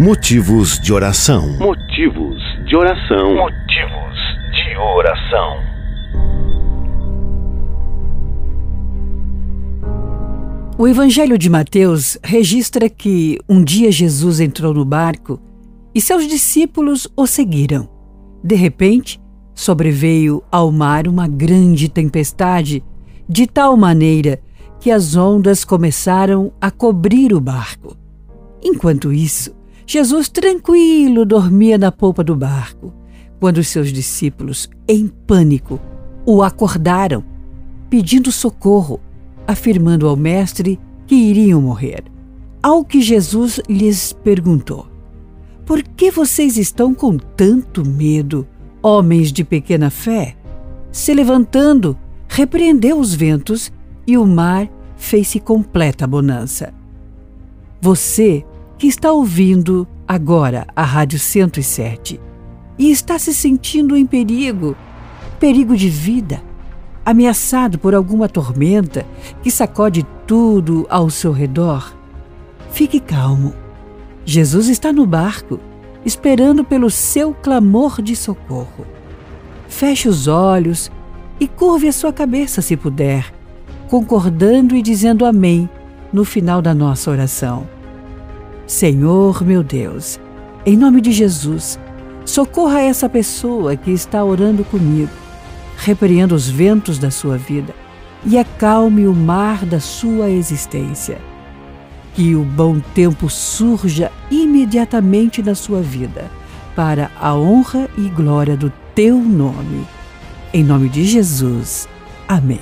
Motivos de oração. Motivos de oração. Motivos de oração. O Evangelho de Mateus registra que um dia Jesus entrou no barco e seus discípulos o seguiram. De repente, sobreveio ao mar uma grande tempestade, de tal maneira que as ondas começaram a cobrir o barco. Enquanto isso, Jesus, tranquilo, dormia na polpa do barco, quando seus discípulos, em pânico, o acordaram, pedindo socorro, afirmando ao Mestre que iriam morrer. Ao que Jesus lhes perguntou: Por que vocês estão com tanto medo, homens de pequena fé? Se levantando, repreendeu os ventos e o mar fez-se completa bonança. Você que está ouvindo agora a Rádio 107 e está se sentindo em perigo, perigo de vida, ameaçado por alguma tormenta que sacode tudo ao seu redor, fique calmo. Jesus está no barco, esperando pelo seu clamor de socorro. Feche os olhos e curve a sua cabeça se puder, concordando e dizendo amém no final da nossa oração. Senhor meu Deus, em nome de Jesus, socorra essa pessoa que está orando comigo. Repreenda os ventos da sua vida e acalme o mar da sua existência. Que o bom tempo surja imediatamente na sua vida, para a honra e glória do teu nome. Em nome de Jesus. Amém.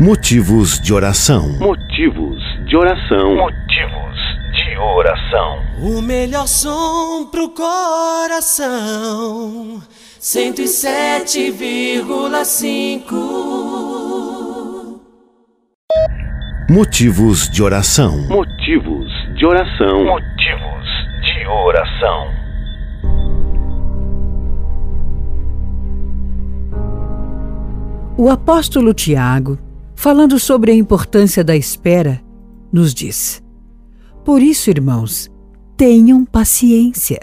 Motivos de oração. Motivos de oração. Motivos de oração. O melhor som pro coração. 107,5. Motivos de oração. Motivos de oração. Motivos de oração. O apóstolo Tiago falando sobre a importância da espera, nos diz: Por isso, irmãos, tenham paciência.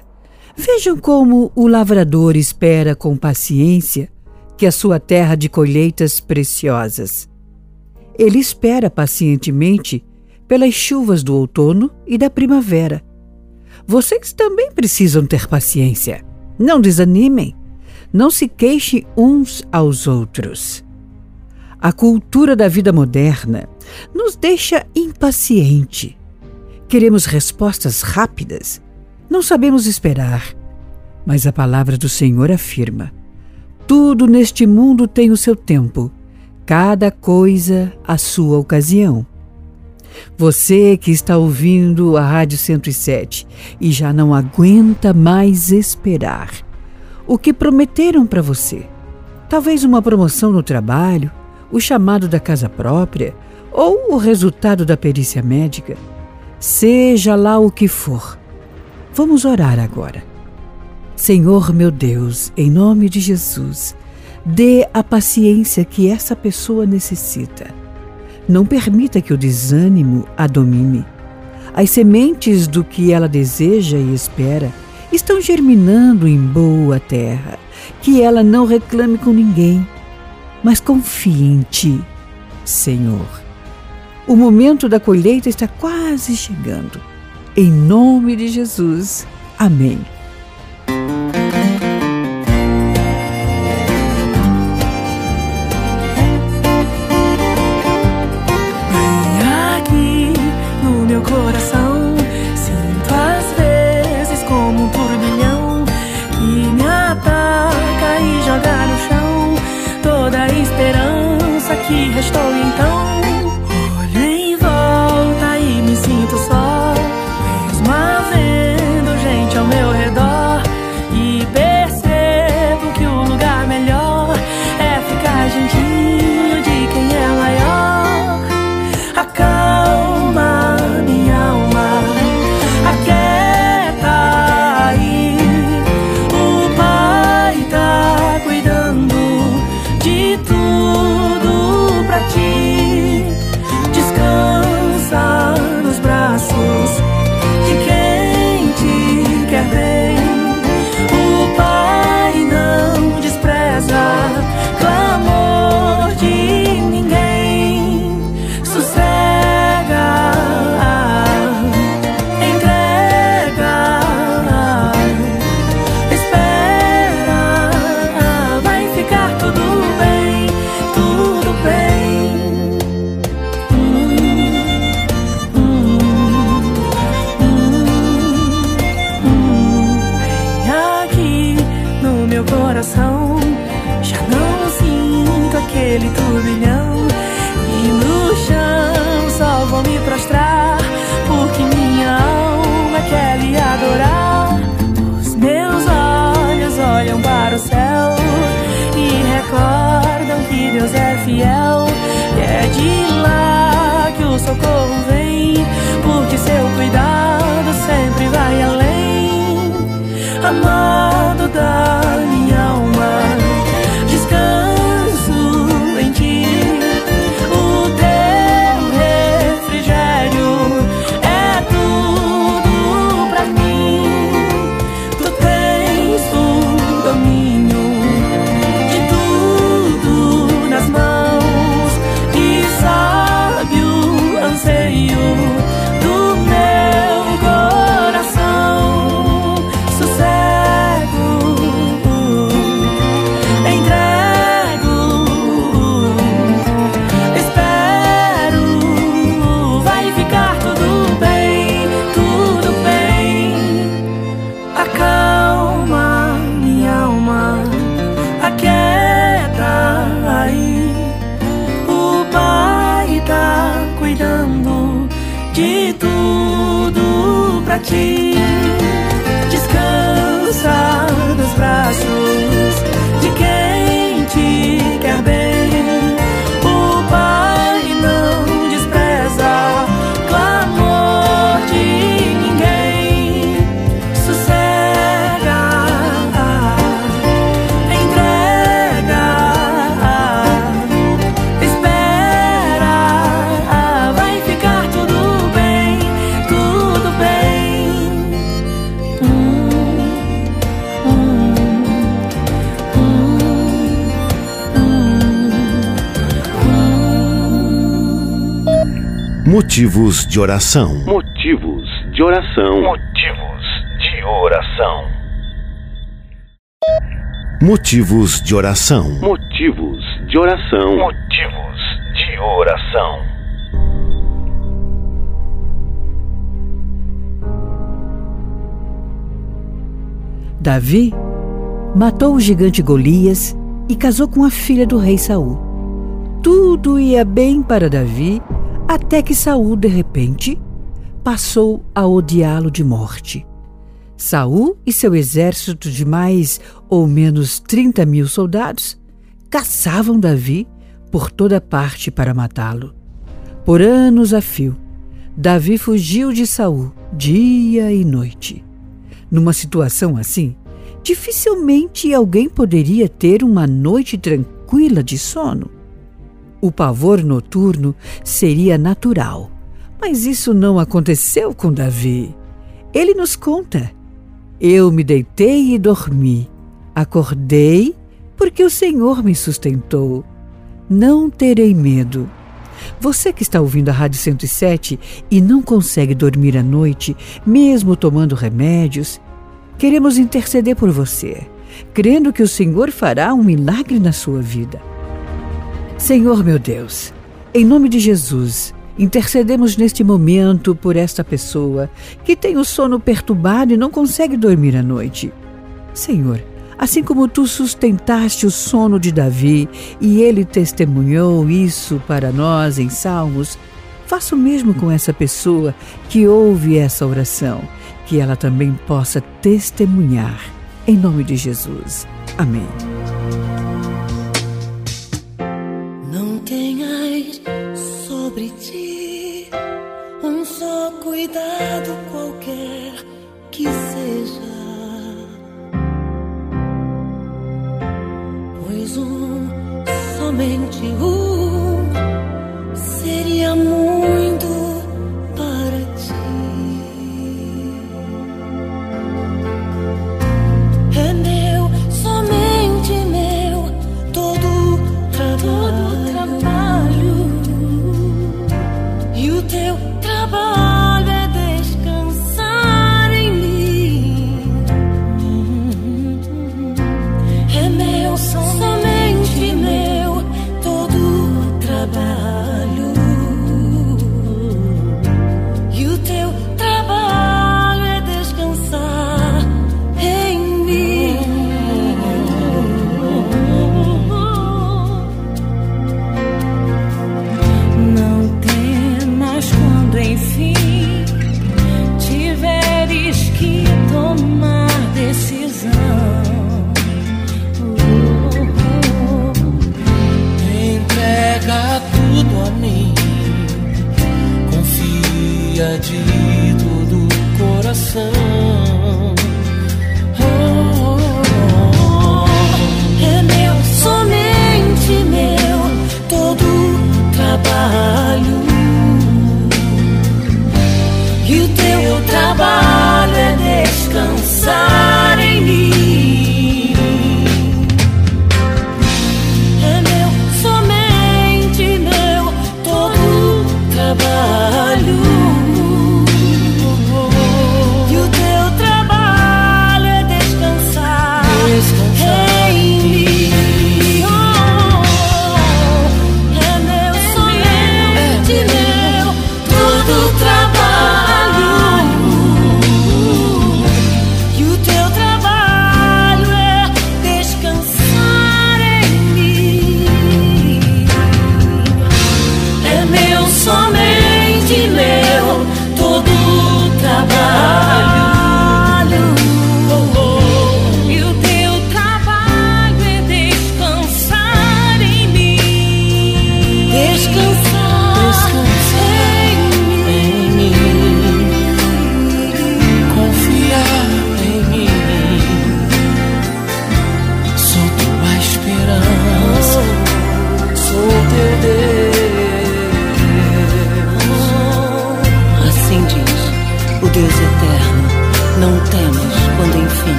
Vejam como o lavrador espera com paciência que a sua terra de colheitas preciosas. Ele espera pacientemente pelas chuvas do outono e da primavera. Vocês também precisam ter paciência. Não desanimem. Não se queixem uns aos outros. A cultura da vida moderna nos deixa impaciente. Queremos respostas rápidas. Não sabemos esperar. Mas a palavra do Senhor afirma: tudo neste mundo tem o seu tempo, cada coisa a sua ocasião. Você que está ouvindo a Rádio 107 e já não aguenta mais esperar. O que prometeram para você? Talvez uma promoção no trabalho, o chamado da casa própria ou o resultado da perícia médica, seja lá o que for. Vamos orar agora. Senhor meu Deus, em nome de Jesus, dê a paciência que essa pessoa necessita. Não permita que o desânimo a domine. As sementes do que ela deseja e espera estão germinando em boa terra. Que ela não reclame com ninguém mas confie em Ti, Senhor. O momento da colheita está quase chegando. Em nome de Jesus. Amém. Motivos de oração. Motivos de oração. Motivos de oração. Motivos de oração. Motivos de oração. Motivos de oração. Davi matou o gigante Golias e casou com a filha do rei Saul. Tudo ia bem para Davi, até que Saul, de repente, passou a odiá-lo de morte. Saul e seu exército de mais ou menos 30 mil soldados caçavam Davi por toda parte para matá-lo. Por anos a fio, Davi fugiu de Saul dia e noite. Numa situação assim, dificilmente alguém poderia ter uma noite tranquila de sono. O pavor noturno seria natural, mas isso não aconteceu com Davi. Ele nos conta: Eu me deitei e dormi, acordei porque o Senhor me sustentou. Não terei medo. Você que está ouvindo a Rádio 107 e não consegue dormir à noite, mesmo tomando remédios, queremos interceder por você, crendo que o Senhor fará um milagre na sua vida. Senhor meu Deus, em nome de Jesus, intercedemos neste momento por esta pessoa que tem o sono perturbado e não consegue dormir à noite. Senhor, assim como tu sustentaste o sono de Davi e ele testemunhou isso para nós em Salmos, faça o mesmo com essa pessoa que ouve essa oração, que ela também possa testemunhar. Em nome de Jesus. Amém.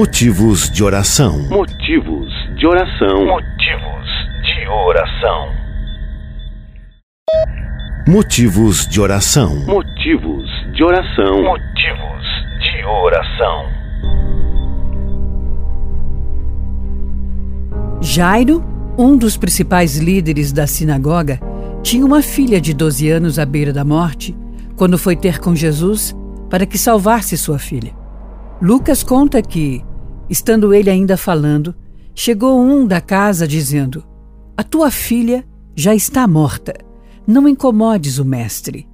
Motivos de oração. Motivos de oração. Motivos de oração. Motivos de oração. Motivos de oração. Motivos de oração. Jairo, um dos principais líderes da sinagoga, tinha uma filha de 12 anos à beira da morte quando foi ter com Jesus para que salvasse sua filha. Lucas conta que, estando ele ainda falando, chegou um da casa dizendo: A tua filha já está morta, não incomodes o mestre.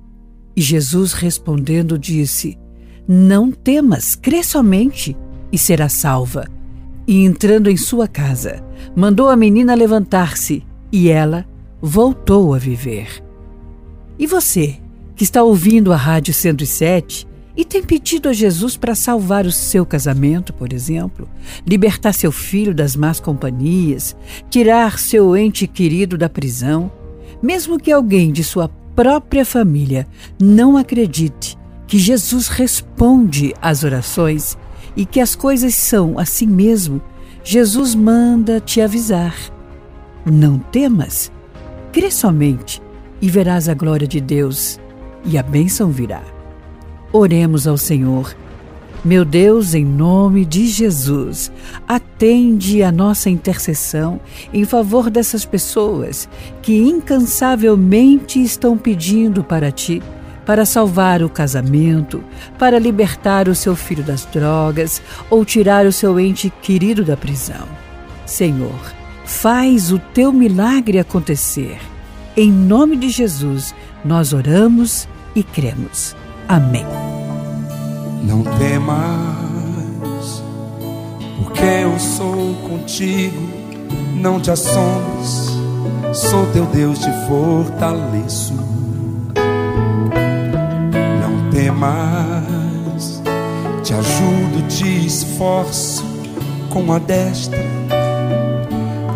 E Jesus respondendo disse: Não temas, crê somente e será salva. E entrando em sua casa, mandou a menina levantar-se e ela voltou a viver. E você, que está ouvindo a Rádio 107 e tem pedido a Jesus para salvar o seu casamento, por exemplo, libertar seu filho das más companhias, tirar seu ente querido da prisão, mesmo que alguém de sua própria família não acredite que Jesus responde às orações e que as coisas são assim mesmo, Jesus manda te avisar. Não temas, crê somente e verás a glória de Deus e a bênção virá. Oremos ao Senhor. Meu Deus, em nome de Jesus, atende a nossa intercessão em favor dessas pessoas que incansavelmente estão pedindo para ti para salvar o casamento, para libertar o seu filho das drogas ou tirar o seu ente querido da prisão. Senhor, faz o teu milagre acontecer. Em nome de Jesus, nós oramos e cremos. Amém. Não temas, porque eu sou contigo. Não te assombres, sou teu Deus, te fortaleço. Não temas, te ajudo, te esforço com a destra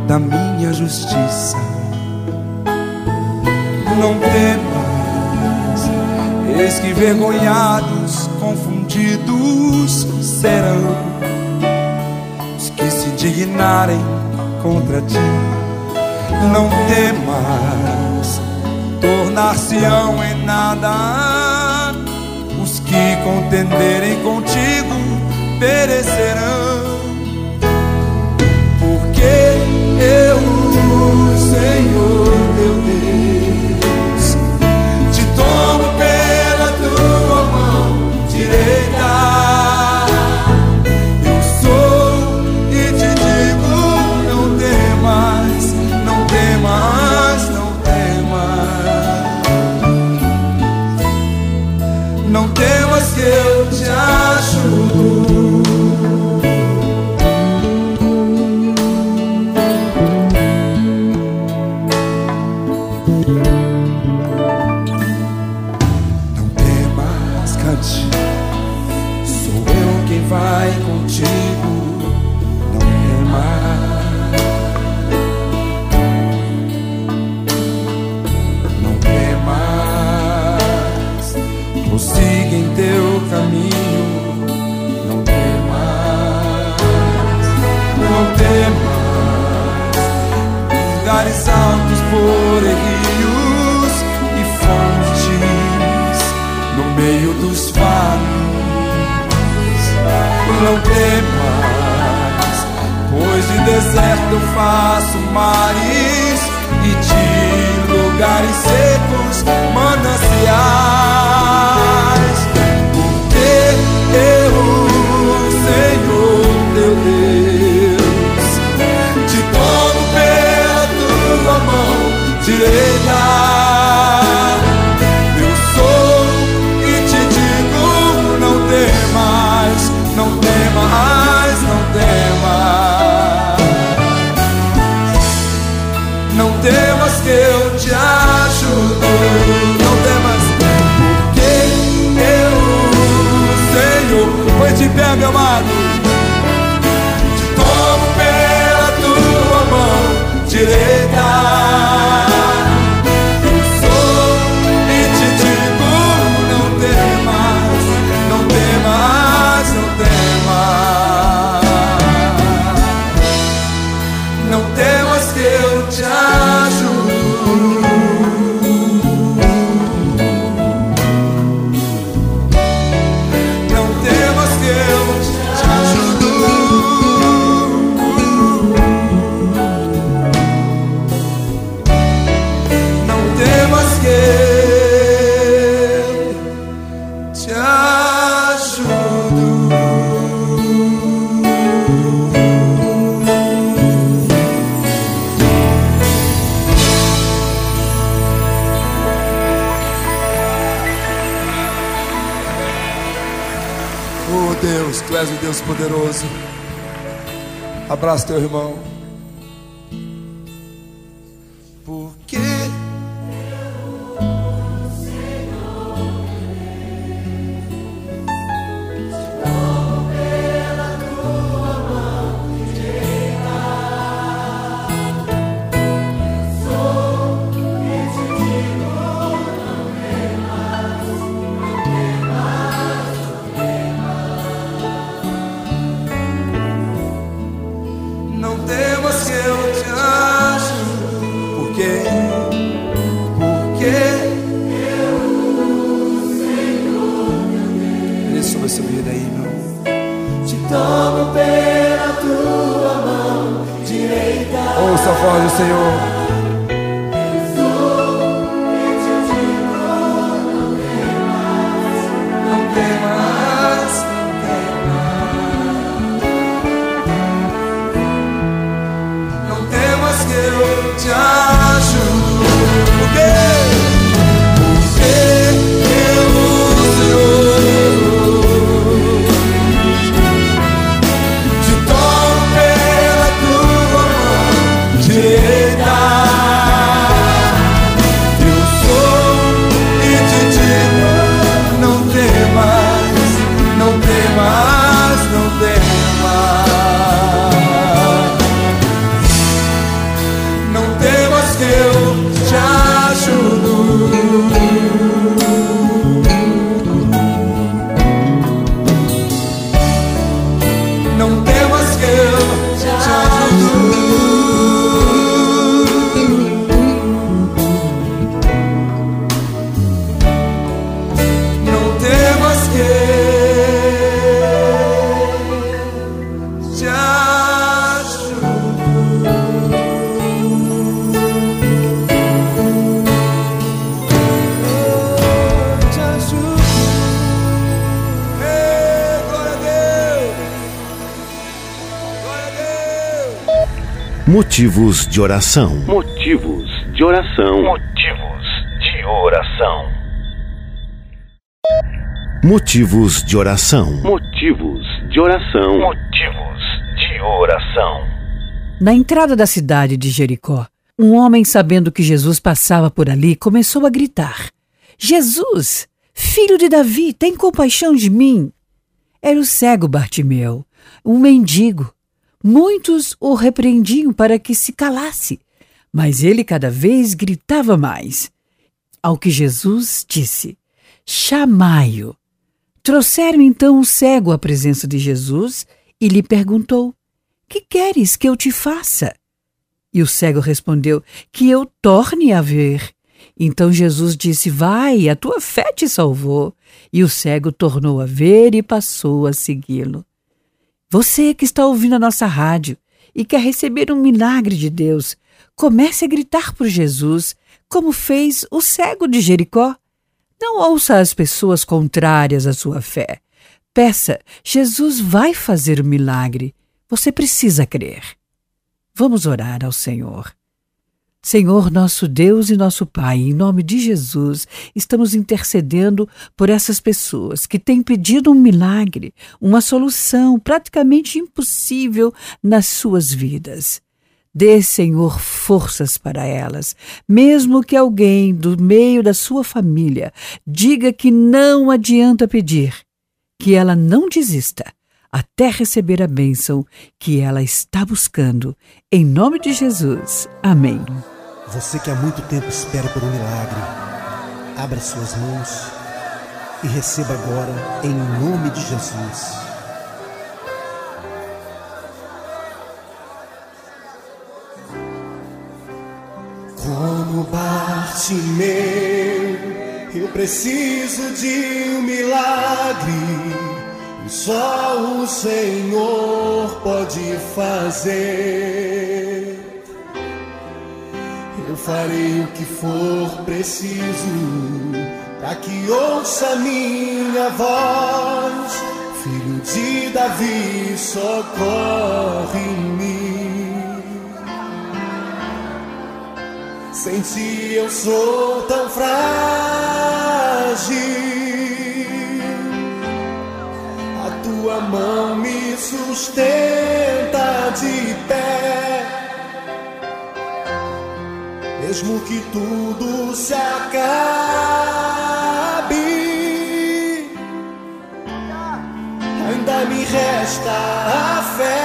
da minha justiça. Não temas, eis que vergonhados, confundidos serão os que se indignarem contra ti. Não temas, tornar-se-ão em nada os que contenderem contigo perecerão. Eu faço mares mão direita. Abraça teu irmão. Motivos de oração. Motivos de oração. Motivos de oração. Motivos de oração. Motivos de oração. Motivos de oração. Na entrada da cidade de Jericó, um homem, sabendo que Jesus passava por ali, começou a gritar: Jesus, filho de Davi, tem compaixão de mim. Era o cego Bartimeu, um mendigo. Muitos o repreendiam para que se calasse, mas ele cada vez gritava mais. Ao que Jesus disse: Chamai-o. Trouxeram então o cego à presença de Jesus e lhe perguntou: Que queres que eu te faça? E o cego respondeu: Que eu torne a ver. Então Jesus disse: Vai, a tua fé te salvou. E o cego tornou a ver e passou a segui-lo. Você que está ouvindo a nossa rádio e quer receber um milagre de Deus, comece a gritar por Jesus, como fez o cego de Jericó. Não ouça as pessoas contrárias à sua fé. Peça, Jesus vai fazer o milagre. Você precisa crer. Vamos orar ao Senhor. Senhor, nosso Deus e nosso Pai, em nome de Jesus, estamos intercedendo por essas pessoas que têm pedido um milagre, uma solução praticamente impossível nas suas vidas. Dê, Senhor, forças para elas, mesmo que alguém do meio da sua família diga que não adianta pedir, que ela não desista até receber a bênção que ela está buscando. Em nome de Jesus. Amém. Você que há muito tempo espera por um milagre, abra suas mãos e receba agora em nome de Jesus. Como Bartimeu, eu preciso de um milagre. Só o Senhor pode fazer. Farei o que for preciso para que ouça minha voz. Filho de Davi, socorre em mim. Sem ti eu sou tão frágil. A tua mão me sustenta de pé. Mesmo que tudo se acabe, ainda me resta a fé.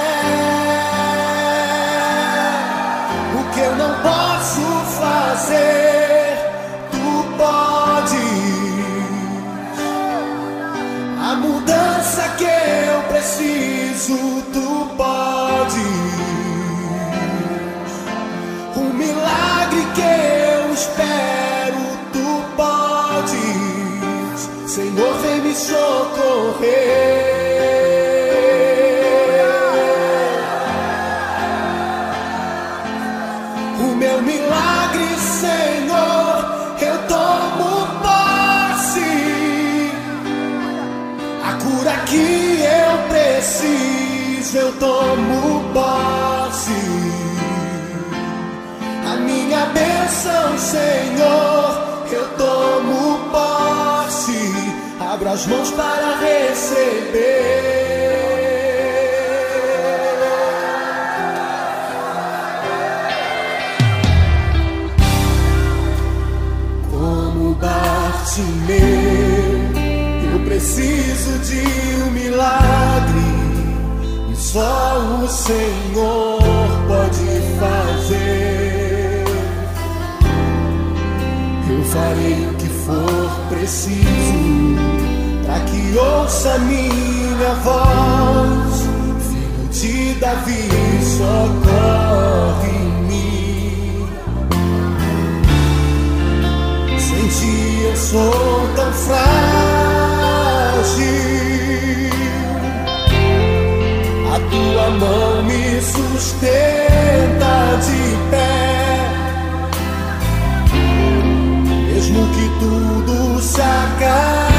O que eu não posso fazer, tu podes. A mudança que eu preciso, tu socorrer. O meu milagre, Senhor, eu tomo posse. A cura que eu preciso, eu tomo posse. A minha bênção, Senhor, Abro as mãos para receber. Como Bartimeu, eu preciso de um milagre. E só o Senhor pode fazer. Eu farei o que for preciso que ouça minha voz. Filho de Davi, socorre em mim. Eu sou tão frágil. A tua mão me sustenta de pé. Mesmo que tudo se acabe,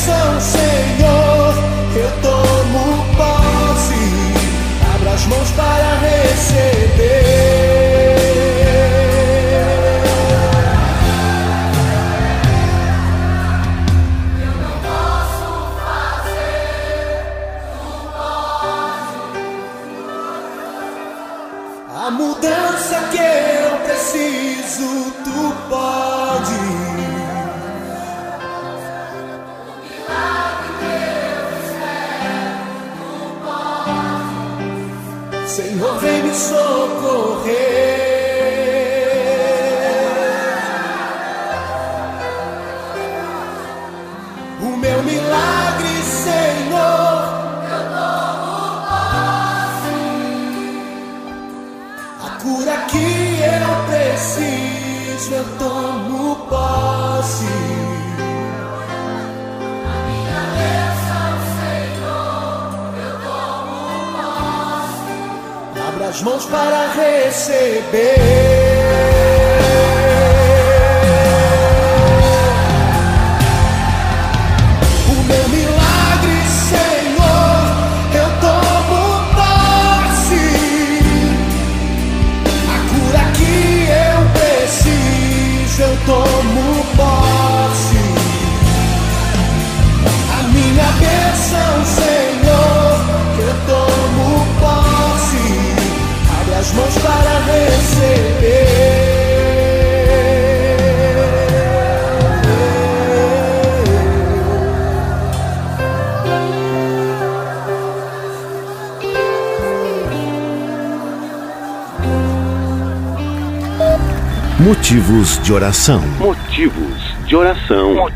bênção, Senhor, eu tomo posse. Abra as mãos para as mãos para receber. Motivos de oração. Motivos de oração.